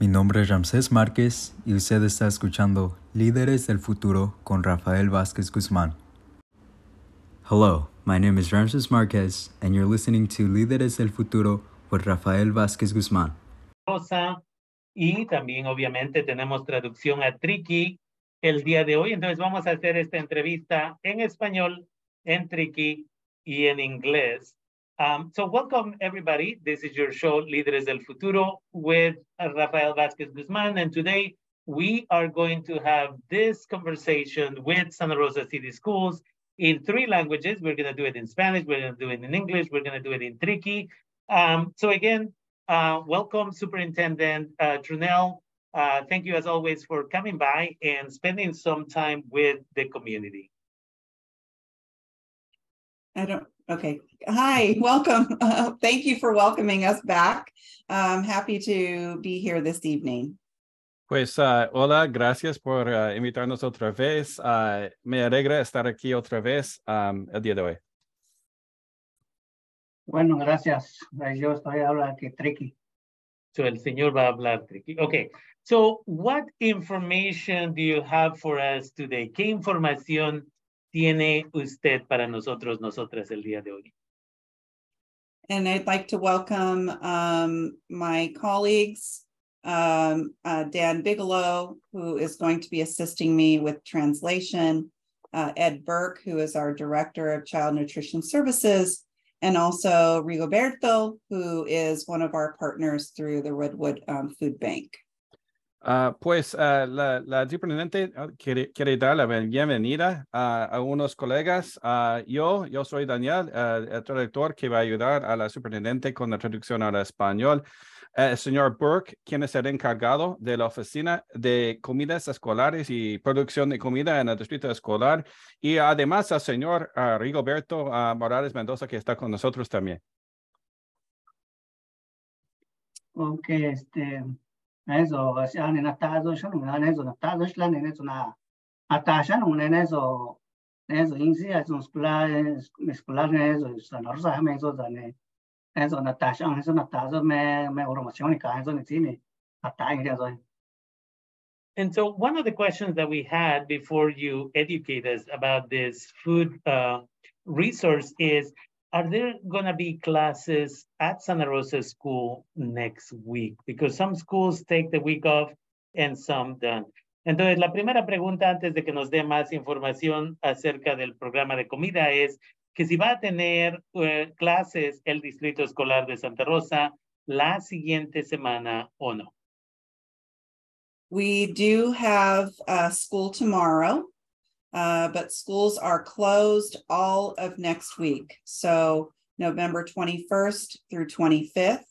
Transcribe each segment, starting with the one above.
Mi nombre es Ramsés Márquez y usted está escuchando Líderes del Futuro con Rafael Vázquez Guzmán. Hello, my name is Ramses Marquez and you're listening to Líderes del Futuro with Rafael Vázquez Guzmán. Rosa, y también obviamente tenemos traducción a Tricky el día de hoy. Entonces vamos a hacer esta entrevista en español, en Tricky y en inglés. Um, so welcome everybody. This is your show, Líderes del Futuro, with Rafael Vázquez Guzmán. And today we are going to have this conversation with Santa Rosa City Schools in three languages. We're going to do it in Spanish, we're going to do it in English, we're going to do it in Triqui. Um, so again, uh, welcome Superintendent uh, Trunnell. Uh, thank you as always for coming by and spending some time with the community. I don't, okay. Hi, welcome. Uh, thank you for welcoming us back. I'm happy to be here this evening. Pues uh, hola, gracias por uh, invitarnos otra vez. Uh, me alegra estar aquí otra vez um, el día de hoy. Bueno, gracias. Yo estoy hablando aquí triqui. So el señor va a hablar triqui. Okay. So what information do you have for us today? ¿Qué información tiene usted para nosotros, nosotras el día de hoy? And I'd like to welcome um, my colleagues, um, uh, Dan Bigelow, who is going to be assisting me with translation, uh, Ed Burke, who is our Director of Child Nutrition Services, and also Rigoberto, who is one of our partners through the Redwood um, Food Bank. Uh, pues uh, la, la superintendente quiere, quiere, dar la bienvenida a, a unos colegas. Yo, yo soy Daniel, el traductor que va a ayudar a la superintendente con la traducción al español. el señor Burke, quien es el encargado de la oficina de comidas escolares y producción de comida en el distrito escolar. Y además el señor Rigoberto Morales Mendoza, que está con nosotros también. Ok, este. Siya ni natazo na nezo natazo sila ni nezo na atasha na nezo nezo as nung skula skula nezo sa norsa me eso da ne nezo natasha nezo natazo me me formación ni ka ni tini atai eso And so one of the questions that we had before you educate us about this food uh, resource is, are there going to be classes at Santa Rosa School next week? Because some schools take the week off and some don't. Entonces, la primera pregunta antes de que nos dé más información acerca del programa de comida es que si va a tener uh, clases el Distrito Escolar de Santa Rosa la siguiente semana o no. We do have uh, school tomorrow. Uh, but schools are closed all of next week. So November 21st through 25th,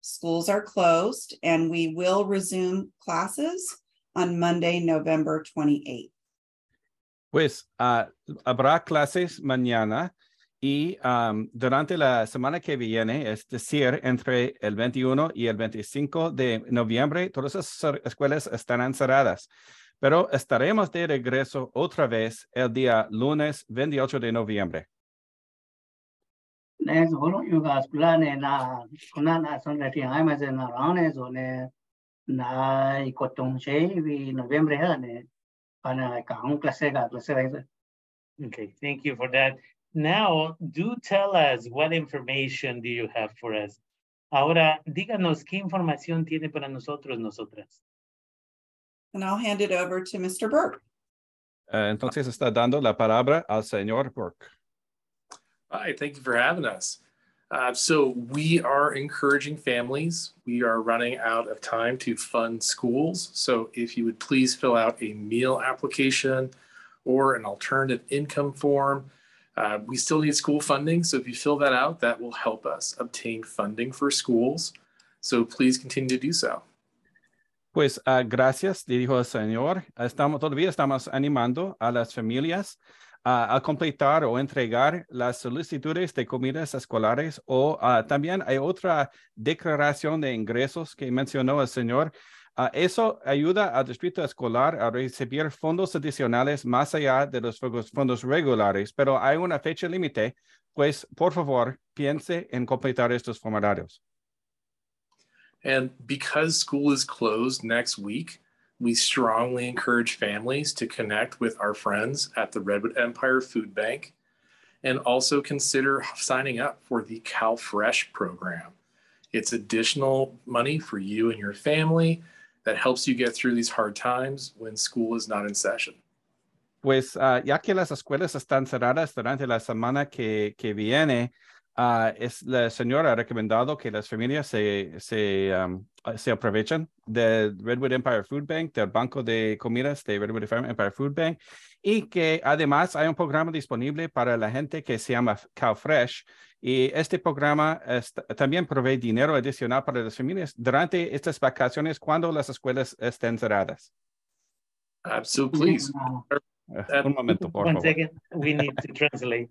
schools are closed and we will resume classes on Monday, November 28th. Pues uh, habrá clases mañana y um, durante la semana que viene, es decir, entre el 21 y el 25 de noviembre, todas las escuelas estarán cerradas. Pero estaremos de regreso otra vez el día lunes 28 de noviembre. Na kuna na son ai ma se na ne so ne na i ko tong che vi noviembre ha ne pana ka un clase ga clase ga Okay, thank you for that. Now, do tell us what information do you have for us. Ahora, díganos qué información tiene para nosotros, nosotras. And I'll hand it over to Mr. Burke. Uh, entonces está dando la palabra al señor Burke. Hi, thank you for having us. Uh, so we are encouraging families. We are running out of time to fund schools. So if you would please fill out a meal application or an alternative income form. Uh, we still need school funding. So if you fill that out, that will help us obtain funding for schools. So please continue to do so. Pues uh, gracias, dijo el Señor. Estamos, todavía estamos animando a las familias a completar o entregar las solicitudes de comidas escolares o uh, también hay otra declaración de ingresos que mencionó el Señor. eso ayuda al distrito escolar a recibir fondos adicionales más allá de los fondos regulares, pero hay una fecha límite, pues por favor piense en completar estos formularios. And because school is closed next week, we strongly encourage families to connect with our friends at the Redwood Empire Food Bank and also consider signing up for the CalFresh program. It's additional money for you and your family that helps you get through these hard times when school is not in session. Pues uh, ya que las escuelas están cerradas durante la semana que, que viene, uh, es la señora ha recomendado que las familias se, se, um, se aprovechen del Redwood Empire Food Bank, del Banco de Comidas de Redwood Empire Food Bank, y que además hay un programa disponible para la gente que se llama CalFresh. Y este programa es, también provee dinero adicional para las familias durante estas vacaciones cuando las escuelas estén cerradas. Absolutely, please. Uh, un momento, por One favor. second, we need to translate.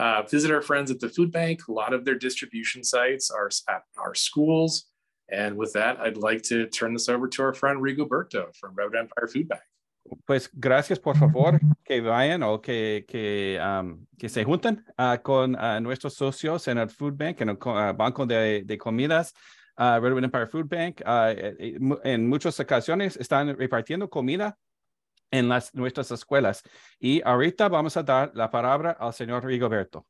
Uh, visit our friends at the food bank. A lot of their distribution sites are at our schools. And with that, I'd like to turn this over to our friend Rigoberto from Redwood Empire Food Bank. Pues gracias, por favor, que vayan o que, que, um, que se junten uh, con uh, nuestros socios en el Food Bank, en el uh, Banco de, de Comidas, uh, Redwood Empire Food Bank. Uh, en muchas ocasiones están repartiendo comida en las, nuestras escuelas. Y ahorita vamos a dar la palabra al señor Rigoberto.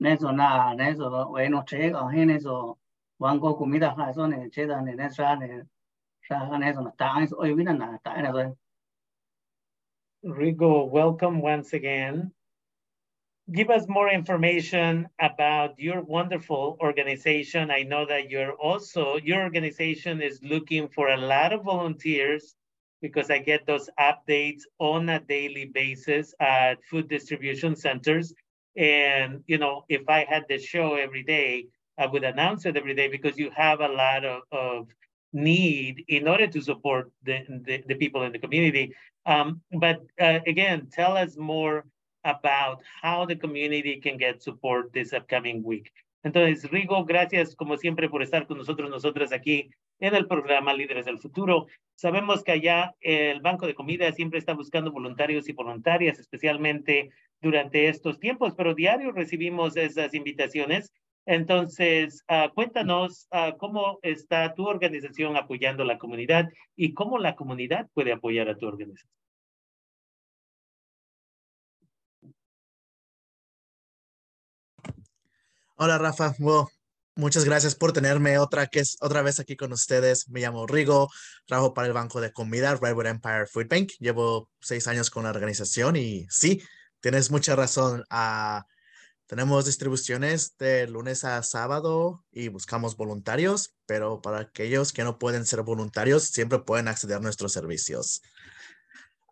Eso na, eso bueno chega, en eso banco comida eso ne chega ne ne sa ne sa eso na ta eso hoy vino na ta eso. Rigo, welcome once again. Give us more information about your wonderful organization. I know that you're also, your organization is looking for a lot of volunteers because I get those updates on a daily basis at food distribution centers. And, you know, if I had the show every day, I would announce it every day because you have a lot of, of need in order to support the, the, the people in the community. Um, but uh, again, tell us more about how the community can get support this upcoming week. Entonces, Rigo, gracias como siempre por estar con nosotros, nosotras aquí en el programa Líderes del Futuro. Sabemos que allá el Banco de Comida siempre está buscando voluntarios y voluntarias, especialmente durante estos tiempos, pero diario recibimos esas invitaciones. Entonces, uh, cuéntanos uh, cómo está tu organización apoyando a la comunidad y cómo la comunidad puede apoyar a tu organización. Hola Rafa, well, muchas gracias por tenerme otra, que es, otra vez aquí con ustedes. Me llamo Rigo, trabajo para el Banco de Comida Redwood Empire Food Bank. Llevo seis años con la organización y sí, tienes mucha razón. Uh, tenemos distribuciones de lunes a sábado y buscamos voluntarios, pero para aquellos que no pueden ser voluntarios, siempre pueden acceder a nuestros servicios.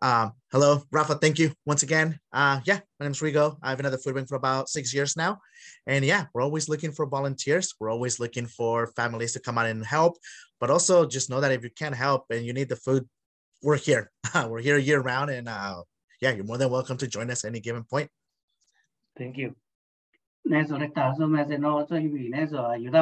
Uh, hello, Rafa. Thank you once again. Uh, yeah, my name is Rigo. I've been at the food bank for about six years now. And yeah, we're always looking for volunteers. We're always looking for families to come out and help. But also just know that if you can't help and you need the food, we're here. we're here year round. And uh, yeah, you're more than welcome to join us at any given point. Thank you. Neso resta so me se no so ibi neso ayuda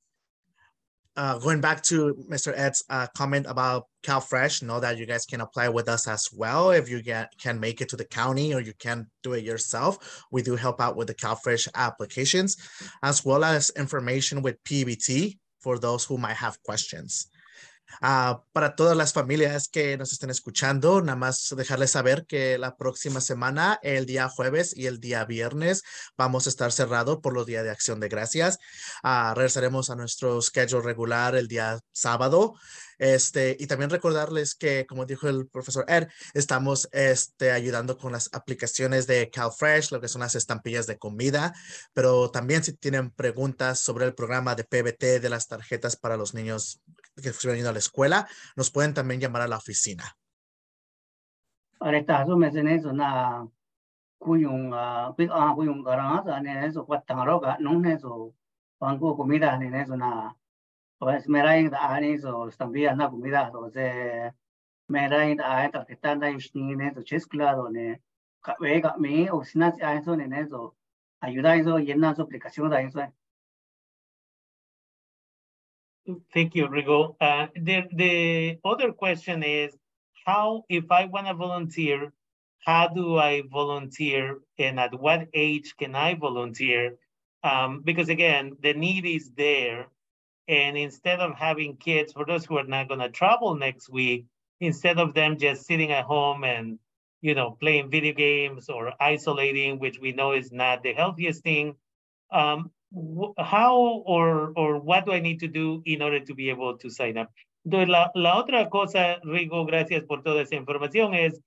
uh, going back to Mr. Ed's uh, comment about CalFresh, know that you guys can apply with us as well if you get can make it to the county or you can do it yourself. We do help out with the CalFresh applications, as well as information with PBT for those who might have questions. Para todas las familias que nos estén escuchando, nada más dejarles saber que la próxima semana, el día jueves y el día viernes, vamos a estar cerrados por los días de acción de gracias. Ah, regresaremos a nuestro schedule regular el día sábado. Este, y también recordarles que, como dijo el profesor Ed, estamos este, ayudando con las aplicaciones de CalFresh, lo que son las estampillas de comida, pero también si tienen preguntas sobre el programa de PBT de las tarjetas para los niños que se venido a la escuela, nos pueden también llamar a la oficina. Ahorita, yo mencioné eso, nada. Kuyung, ah, pues, ah Kuyung, Garanza, en eso, Guatangaroga, no en eso, Pango, comida, en eso, nada. Pues me da en eso, estampilla, na comida, o sea, me ah, da en eso, que están ahí, en eso, chisclado, ne, cabega, me, oficina, en eso, en eso, ayuda, eso, llena su aplicación, en eso, Thank you, Rigo. Uh, the, the other question is, how, if I want to volunteer, how do I volunteer and at what age can I volunteer? Um, because again, the need is there. And instead of having kids, for those who are not going to travel next week, instead of them just sitting at home and you know playing video games or isolating, which we know is not the healthiest thing, um, how or, or what do I need to do in order to be able to sign up? Entonces, la, la otra cosa, Rigo, gracias por toda esa información, es,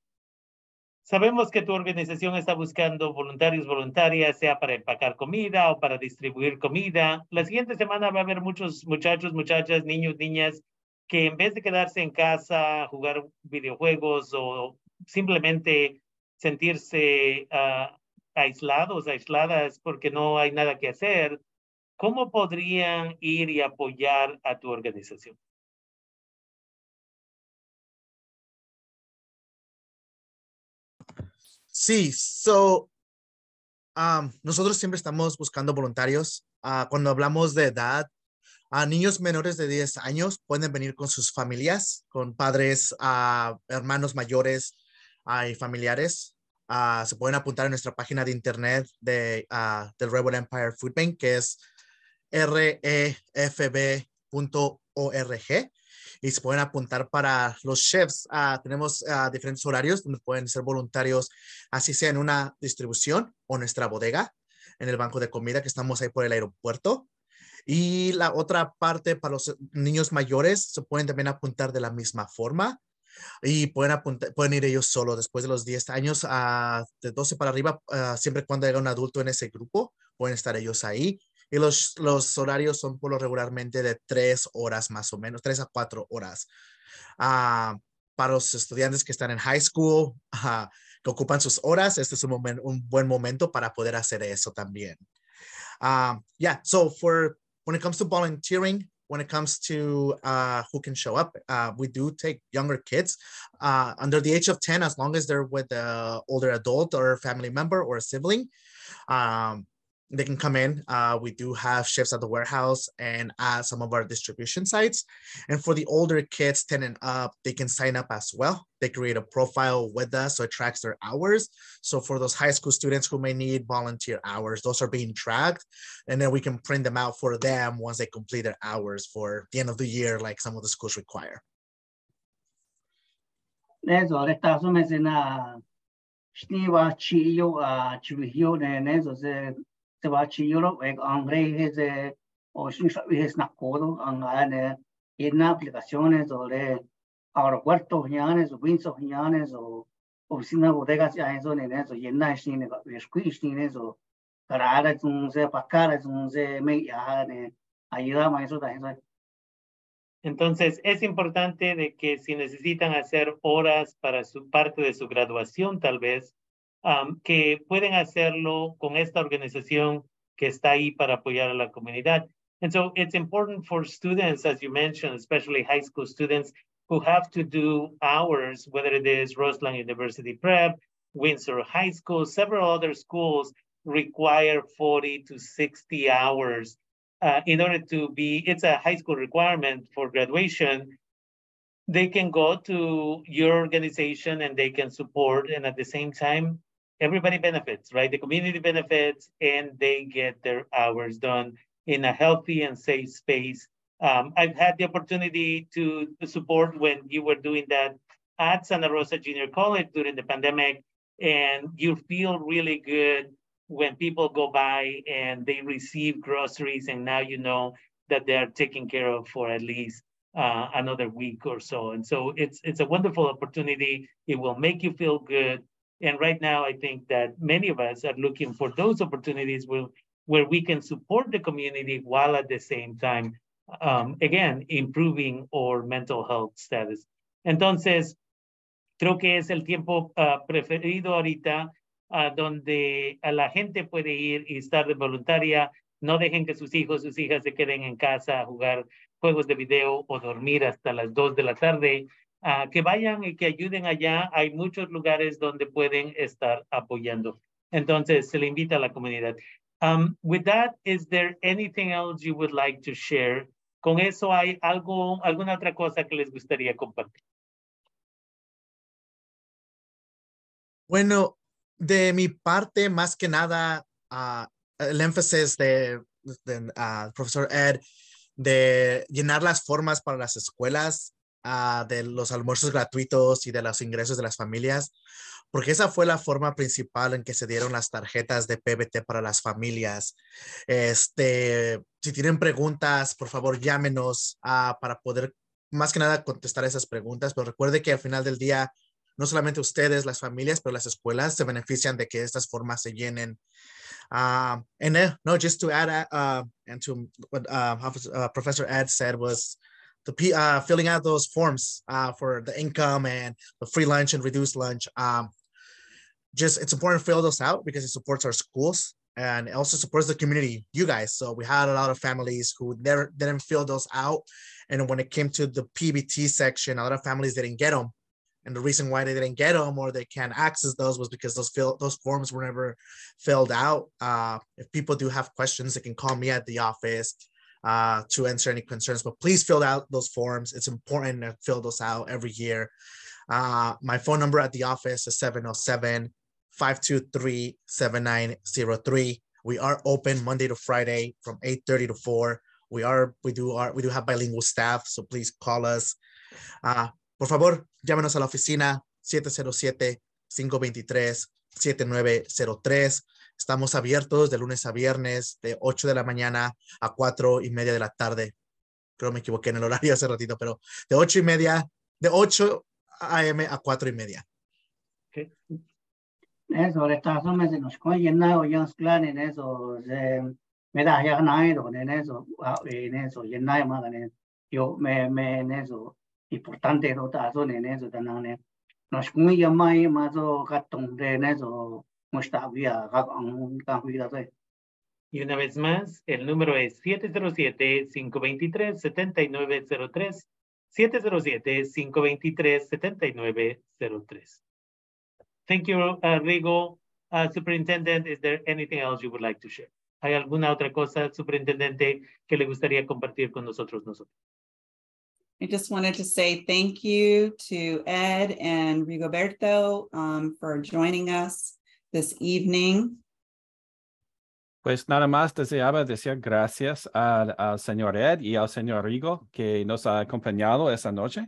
sabemos que tu organización está buscando voluntarios, voluntarias, sea para empacar comida o para distribuir comida. La siguiente semana va a haber muchos muchachos, muchachas, niños, niñas, que en vez de quedarse en casa, jugar videojuegos o simplemente sentirse uh, aislados, aisladas porque no hay nada que hacer, ¿cómo podrían ir y apoyar a tu organización? Sí, so, nosotros siempre estamos buscando voluntarios. Uh, cuando hablamos de edad, a niños menores de 10 años pueden venir con sus familias, con padres, uh, hermanos mayores uh, y familiares. Uh, se pueden apuntar en nuestra página de internet de, uh, del Rebel Empire Food Bank, que es refb.org. Y se pueden apuntar para los chefs. Uh, tenemos diferentes horarios donde pueden ser voluntarios, así sea en una distribución o nuestra bodega, en el banco de comida que estamos ahí por el aeropuerto. Y la otra parte para los niños mayores se pueden también apuntar de la misma forma y pueden, pueden ir ellos solo después de los 10 años, uh, de 12 para arriba, uh, siempre cuando haya un adulto en ese grupo, pueden estar ellos ahí. Y los, los horarios son por lo regularmente de 3 horas más o menos, 3 a 4 horas. Uh, para los estudiantes que están en high school, que ocupan sus horas, este es un, moment, un buen momento para poder hacer eso también. yeah, so for when it comes to volunteering, when it comes to uh, who can show up. Uh, we do take younger kids uh, under the age of 10, as long as they're with an older adult or family member or a sibling. Um, they can come in. Uh, we do have shifts at the warehouse and at some of our distribution sites. And for the older kids 10 and up, they can sign up as well. They create a profile with us so it tracks their hours. So for those high school students who may need volunteer hours, those are being tracked. And then we can print them out for them once they complete their hours for the end of the year, like some of the schools require. Eso, ek Este Tibachi Europe, eh, oh, en inglés es o es nakodo en una aplicaciones sobre aeropuertos ñanes o winsos ñanes o oficinas bodegas ya eso ni eso y nada es ni es ni eso carara es un se pacara es un se me ya ne ayuda más eso también entonces es importante de que si necesitan hacer horas para su parte de su graduación tal vez um, que pueden hacerlo con esta organización que está ahí para apoyar a la comunidad. And so it's important for students, as you mentioned, especially high school students who have to do hours, whether it is Roseland University Prep, Windsor High School, several other schools require 40 to 60 hours uh, in order to be, it's a high school requirement for graduation. They can go to your organization and they can support, and at the same time, everybody benefits, right? The community benefits and they get their hours done in a healthy and safe space Um, I've had the opportunity to, support when you were doing that at Santa Rosa Junior College during the pandemic, and you feel really good when people go by and they receive groceries, and now you know that they are taken care of for at least uh, another week or so. And so it's it's a wonderful opportunity. It will make you feel good. And right now, I think that many of us are looking for those opportunities where, where we can support the community while at the same time, um, again, improving our mental health status. Entonces, creo que es el tiempo uh, preferido ahorita uh, donde a la gente puede ir y estar de voluntaria. No dejen que sus hijos, sus hijas se queden en casa a jugar juegos de video o dormir hasta las 2 de la tarde, que vayan y que ayuden allá. Hay muchos lugares donde pueden estar apoyando. Entonces, se le invita a la comunidad. Um, with that, is there anything else you would like? Con eso, ¿hay algo, alguna otra cosa que les gustaría compartir? Bueno, de mi parte, más que nada, uh, el énfasis de, de uh, profesor Ed de llenar las formas para las escuelas, uh, de los almuerzos gratuitos y de los ingresos de las familias, porque esa fue la forma principal en que se dieron las tarjetas de PBT para las familias. Este, si tienen preguntas, por favor, llámenos uh, para poder más que nada contestar esas preguntas, pero recuerde que al final del día, no solamente ustedes, las familias, pero las escuelas se benefician de que estas formas se llenen and then, no, just to add, uh, and to what uh, uh, Professor Ed said was the uh, filling out those forms uh, for the income and the free lunch and reduced lunch. Um, just it's important to fill those out because it supports our schools and it also supports the community, you guys. So we had a lot of families who never didn't fill those out, and when it came to the PBT section, a lot of families didn't get them and the reason why they didn't get them or they can't access those was because those fill those forms were never filled out. Uh, if people do have questions, they can call me at the office uh, to answer any concerns. But please fill out those forms. It's important to fill those out every year. Uh, my phone number at the office is 707 523 7903. We are open Monday to Friday from 8:30 to 4. We are we do our we do have bilingual staff, so please call us. Uh, Por favor, llámenos a la oficina 707-523-7903. Estamos abiertos de lunes a viernes, de 8 de la mañana a 4 y media de la tarde. Creo me equivoqué en el horario hace ratito, pero de 8 y media, de 8 a.m. a 4 y media. Okay. Eso, meses nos nada, ya en eso, me da nada, en eso, eso, nada más en eso, yo me, me eso, importante no ta so ne ne so ta na ne no shkun ya mai ma so ka tong de ne so sai Y una vez más, el número es 707-523-7903. 707-523-7903. Thank you, uh, Rigo. Uh, Superintendent, is there anything else you would like to share? ¿Hay alguna otra cosa, Superintendente, que le gustaría compartir con nosotros? nosotros? I just wanted to say thank you to Ed and Rigoberto um, for joining us this evening. Pues nada más deseaba decir gracias al, al señor Ed y al señor Rigo que nos ha acompañado esta noche.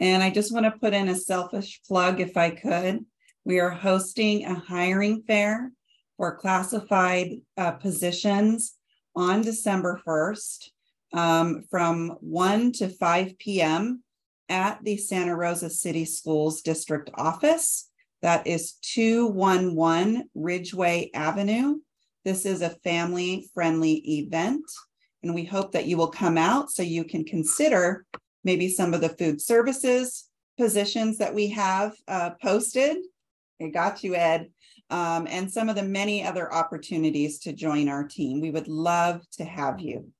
And I just want to put in a selfish plug if I could. We are hosting a hiring fair for classified uh, positions on December 1st um, from 1 to 5 p.m. at the Santa Rosa City Schools District Office. That is 211 Ridgway Avenue. This is a family friendly event, and we hope that you will come out so you can consider maybe some of the food services positions that we have uh, posted. I got you, Ed. Um, and some of the many other opportunities to join our team. We would love to have you.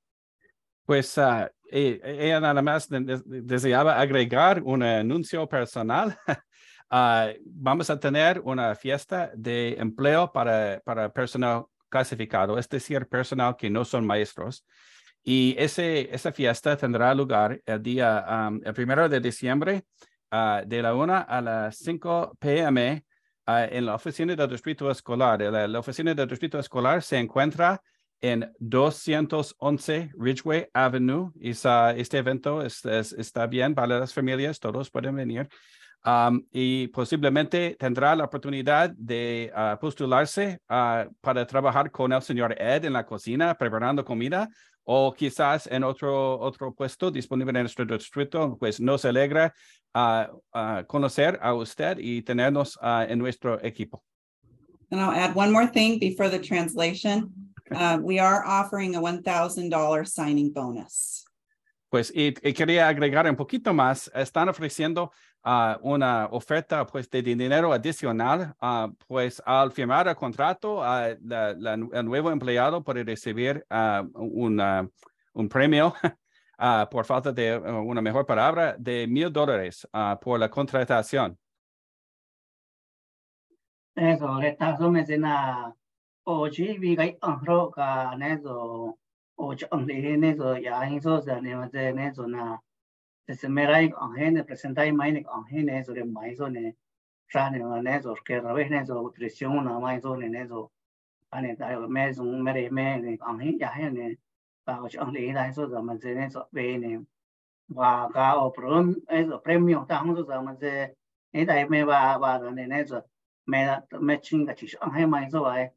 Pues uh, ella nada más deseaba agregar un anuncio personal. uh, vamos a tener una fiesta de empleo para, para personal clasificado, es decir, personal que no son maestros. Y ese, esa fiesta tendrá lugar el día, um, primero de diciembre, uh, de la 1 a las 5 p.m. Uh, en la oficina del distrito escolar. La, oficina del distrito escolar se encuentra en 211 Ridgeway Avenue. Esa- este evento es- es- está bien para las familias, todos pueden venir. Um, y posiblemente tendrá la oportunidad de ah, postularse ah, para trabajar con el señor Ed en la cocina preparando comida o quizás en otro, otro puesto disponible en nuestro distrito. Pues nos alegra ah, conocer a usted y tenernos en nuestro equipo. And I'll add one more thing before the translation. Uh, we are offering a one thousand dollar signing bonus. Pues y, y quería agregar un poquito más. Están ofreciendo una oferta pues de dinero adicional. ah, pues al firmar el contrato, el nuevo empleado puede recibir ah, una- un premio, ah, por falta de ah, una mejor palabra, de mil dólares por la contratación. Eso, esta me sena o chi vi gai ang ro ka ne so o ch ang le ne so ya hin so sa ne ma se se me rai ang he ne presentai mai ne ang he ne so le mai so ne tra ne ma ne so ke na ane da me me ne ya he ne ang le da so se ne wa ka o prom premio ta se ne dai me ba ba ne me me chi ai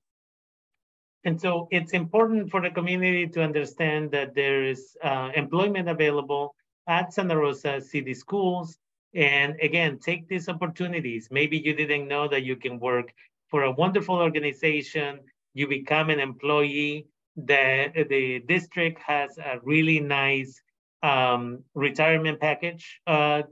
And so it's important for the community to understand that there is uh, employment available at Santa Rosa City Schools. And again, take these opportunities. Maybe you didn't know that you can work for a wonderful organization. You become an employee. The, the district has a really nice um, retirement package, uh,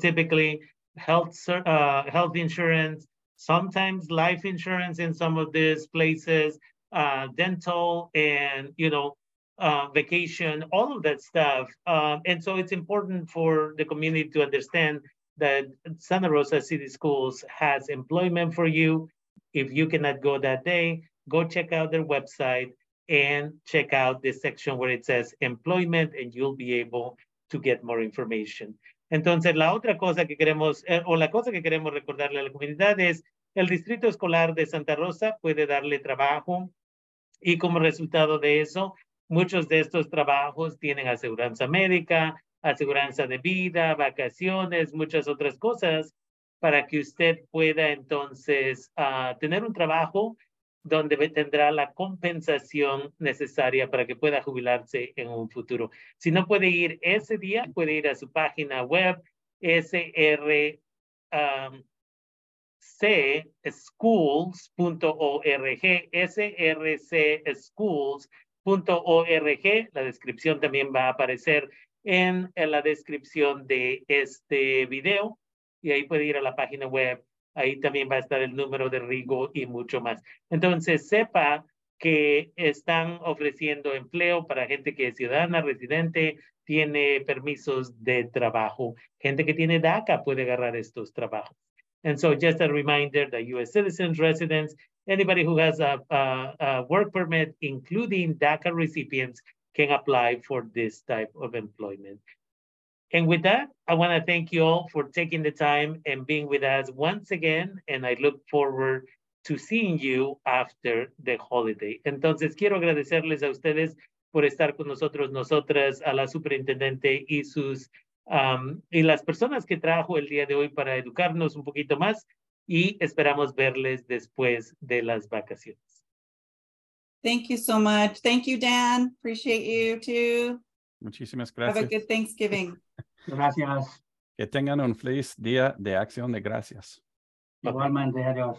typically health, uh, health insurance, sometimes life insurance in some of these places uh, dental and you know uh, vacation, all of that stuff. Um, and so it's important for the community to understand that Santa Rosa City Schools has employment for you. If you cannot go that day, go check out their website and check out the section where it says employment, and you'll be able to get more information. Entonces, la otra cosa que queremos, eh, o la cosa que queremos recordarle a la comunidad es, el Distrito Escolar de Santa Rosa puede darle trabajo y como resultado de eso, muchos de estos trabajos tienen aseguranza médica, aseguranza de vida, vacaciones, muchas otras cosas para que usted pueda entonces ah, tener un trabajo donde tendrá la compensación necesaria para que pueda jubilarse en un futuro. Si no puede ir ese día, puede ir a su página web sr um, srcschools.org. La descripción también va a aparecer en, en la descripción de este video y ahí puede ir a la página web. Ahí también va a estar el número de Rigo y mucho más. Entonces, sepa que están ofreciendo empleo para gente que es ciudadana, residente, tiene permisos de trabajo. Gente que tiene DACA puede agarrar estos trabajos. And so just a reminder that US citizens, residents, anybody who has a, a, a work permit, including DACA recipients, can apply for this type of employment. And with that, I want to thank you all for taking the time and being with us once again. And I look forward to seeing you after the holiday. Entonces, quiero agradecerles a ustedes por estar con nosotros, nosotras, a la superintendente y sus um, y las personas que trajo el día de hoy para educarnos un poquito más y esperamos verles después de las vacaciones. Thank you so much. Thank you, Dan. Appreciate you too. Muchísimas Have a gracias. good Thanksgiving. gracias Que tengan un feliz día de acción de gracias. igualmente adiós